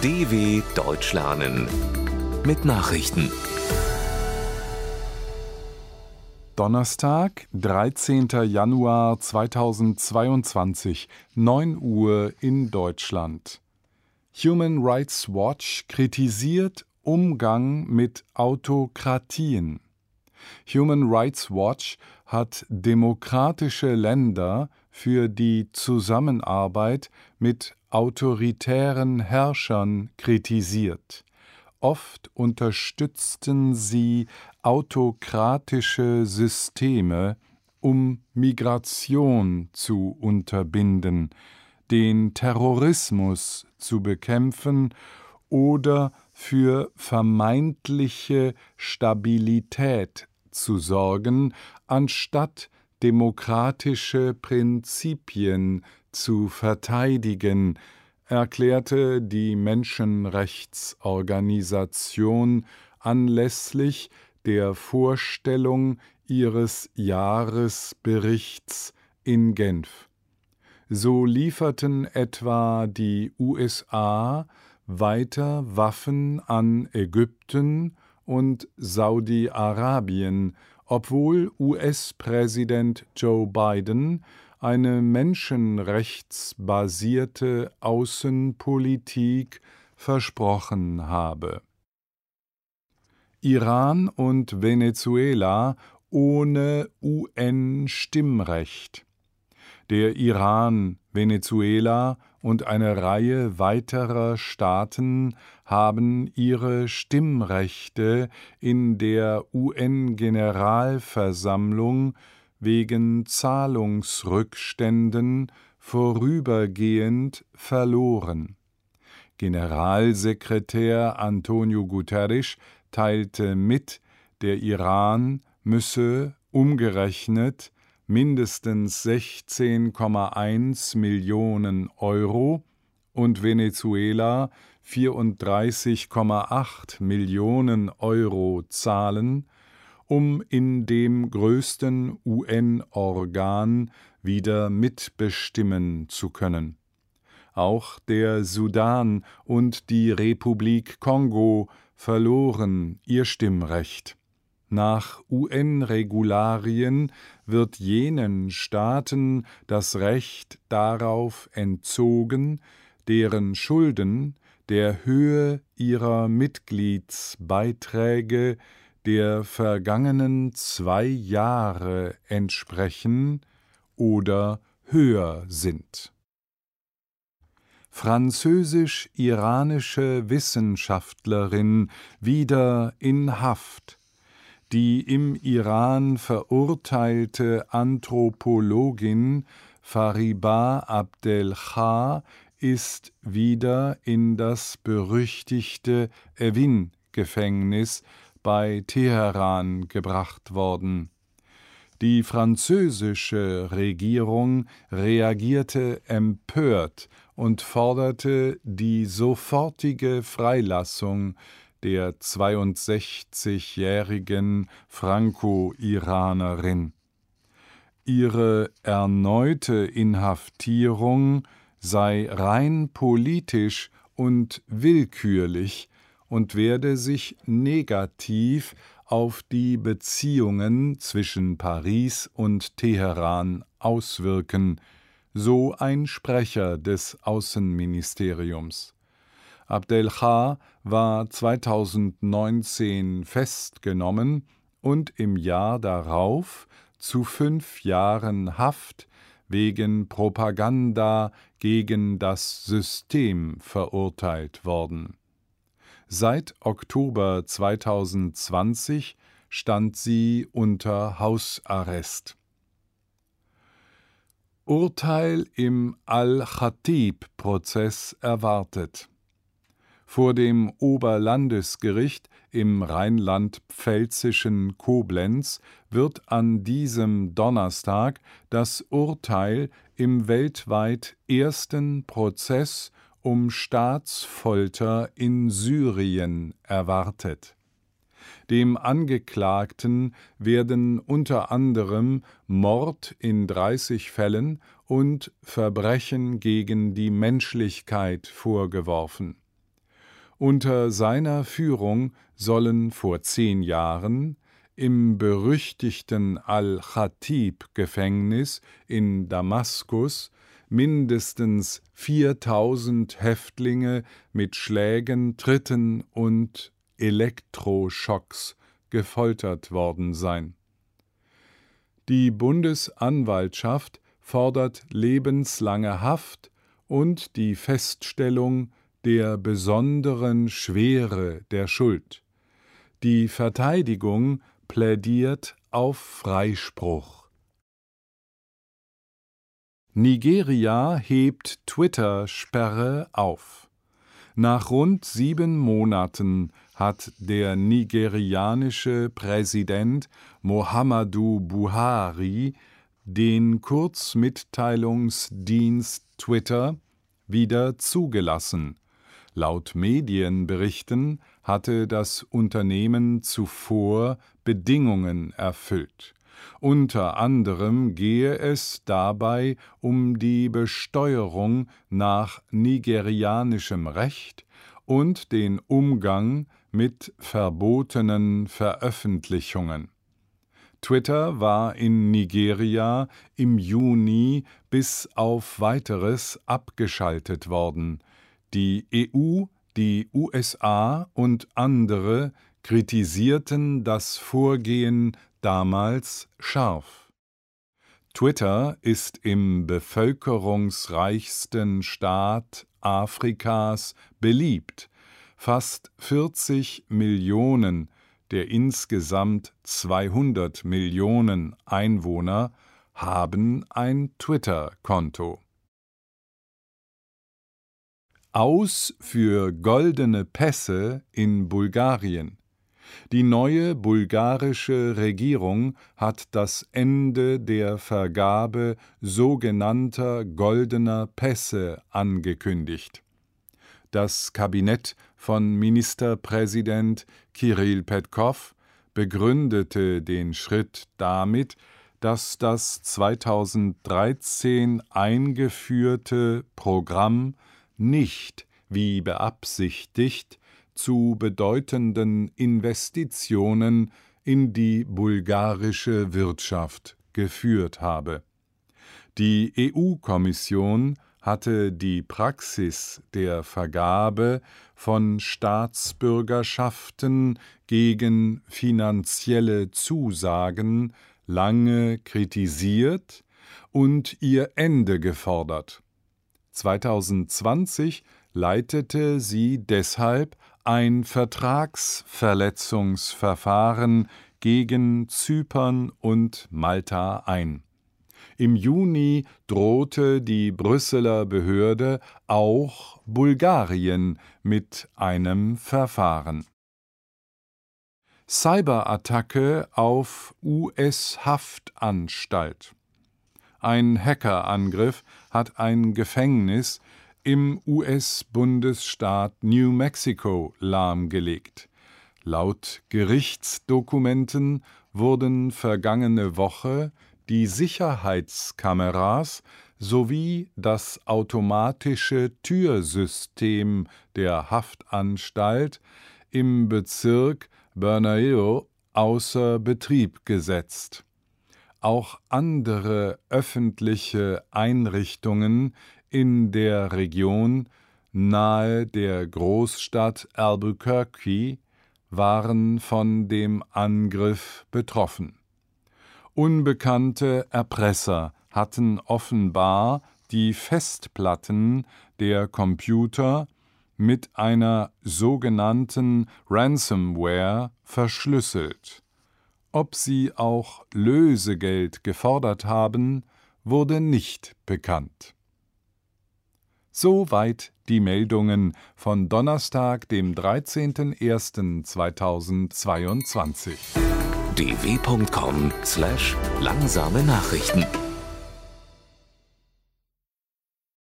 DW Deutsch lernen mit Nachrichten. Donnerstag, 13. Januar 2022, 9 Uhr in Deutschland. Human Rights Watch kritisiert Umgang mit Autokratien. Human Rights Watch hat demokratische Länder für die Zusammenarbeit mit autoritären Herrschern kritisiert. Oft unterstützten sie autokratische Systeme, um Migration zu unterbinden, den Terrorismus zu bekämpfen oder für vermeintliche Stabilität zu sorgen, anstatt demokratische Prinzipien zu verteidigen, erklärte die Menschenrechtsorganisation anlässlich der Vorstellung ihres Jahresberichts in Genf. So lieferten etwa die USA weiter Waffen an Ägypten und Saudi-Arabien, obwohl US-Präsident Joe Biden eine menschenrechtsbasierte Außenpolitik versprochen habe. Iran und Venezuela ohne UN-Stimmrecht. Der Iran, Venezuela und eine Reihe weiterer Staaten haben ihre Stimmrechte in der UN-Generalversammlung wegen Zahlungsrückständen vorübergehend verloren. Generalsekretär Antonio Guterres teilte mit, der Iran müsse umgerechnet mindestens 16,1 Millionen Euro und Venezuela 34,8 Millionen Euro zahlen, um in dem größten UN-Organ wieder mitbestimmen zu können. Auch der Sudan und die Republik Kongo verloren ihr Stimmrecht. Nach UN-Regularien wird jenen Staaten das Recht darauf entzogen, deren Schulden der Höhe ihrer Mitgliedsbeiträge der vergangenen zwei Jahre entsprechen oder höher sind. Französisch-iranische Wissenschaftlerin wieder in Haft die im Iran verurteilte Anthropologin Fariba Abdel-Khar ist wieder in das berüchtigte Evin-Gefängnis bei Teheran gebracht worden. Die französische Regierung reagierte empört und forderte die sofortige Freilassung der 62-jährigen Franco-Iranerin. Ihre erneute Inhaftierung sei rein politisch und willkürlich und werde sich negativ auf die Beziehungen zwischen Paris und Teheran auswirken, so ein Sprecher des Außenministeriums. Abdelchar war 2019 festgenommen und im Jahr darauf zu fünf Jahren Haft wegen Propaganda gegen das System verurteilt worden. Seit Oktober 2020 stand sie unter Hausarrest. Urteil im Al-Khatib-Prozess erwartet. Vor dem Oberlandesgericht im rheinland-pfälzischen Koblenz wird an diesem Donnerstag das Urteil im weltweit ersten Prozess um Staatsfolter in Syrien erwartet. Dem Angeklagten werden unter anderem Mord in 30 Fällen und Verbrechen gegen die Menschlichkeit vorgeworfen Unter seiner Führung sollen vor zehn Jahren im berüchtigten Al-Khatib-Gefängnis in Damaskus mindestens 4000 Häftlinge mit Schlägen, Tritten und Elektroschocks gefoltert worden sein. Die Bundesanwaltschaft fordert lebenslange Haft und die Feststellung der besonderen Schwere der Schuld. Die Verteidigung plädiert auf Freispruch. Nigeria hebt Twitter-Sperre auf. Nach rund sieben Monaten hat der nigerianische Präsident Muhammadu Buhari den Kurzmitteilungsdienst Twitter wieder zugelassen. Laut Medienberichten hatte das Unternehmen zuvor Bedingungen erfüllt. Unter anderem gehe es dabei um die Besteuerung nach nigerianischem Recht und den Umgang mit verbotenen Veröffentlichungen. Twitter war in Nigeria im Juni bis auf weiteres abgeschaltet worden. Die EU, die USA und andere kritisierten das Vorgehen damals scharf. Twitter ist im bevölkerungsreichsten Staat Afrikas beliebt. Fast 40 Millionen der insgesamt 200 Millionen Einwohner haben ein Twitter-Konto. Aus für goldene Pässe in Bulgarien. Die neue bulgarische Regierung hat das Ende der Vergabe sogenannter goldener Pässe angekündigt. Das Kabinett von Ministerpräsident Kirill Petkov begründete den Schritt damit, dass das 2013 eingeführte Programm nicht, wie beabsichtigt, zu bedeutenden Investitionen in die bulgarische Wirtschaft geführt habe. Die EU-Kommission hatte die Praxis der Vergabe von Staatsbürgerschaften gegen finanzielle Zusagen lange kritisiert und ihr Ende gefordert. 2020 leitete sie deshalb ein Vertragsverletzungsverfahren gegen Zypern und Malta ein. Im Juni drohte die Brüsseler Behörde auch Bulgarien mit einem Verfahren. Cyberattacke auf US-Haftanstalt. Ein Hackerangriff hat ein Gefängnis im US-Bundesstaat New Mexico lahmgelegt. Laut Gerichtsdokumenten wurden vergangene Woche die Sicherheitskameras sowie das automatische Türsystem der Haftanstalt im Bezirk Bernalillo außer Betrieb gesetzt. Auch andere öffentliche Einrichtungen in der Region nahe der Großstadt Albuquerque waren von dem Angriff betroffen. Unbekannte Erpresser hatten offenbar die Festplatten der Computer mit einer sogenannten Ransomware verschlüsselt. Ob sie auch Lösegeld gefordert haben, wurde nicht bekannt. Soweit die Meldungen von Donnerstag, dem 13.01.2022 dw.com/langsame Nachrichten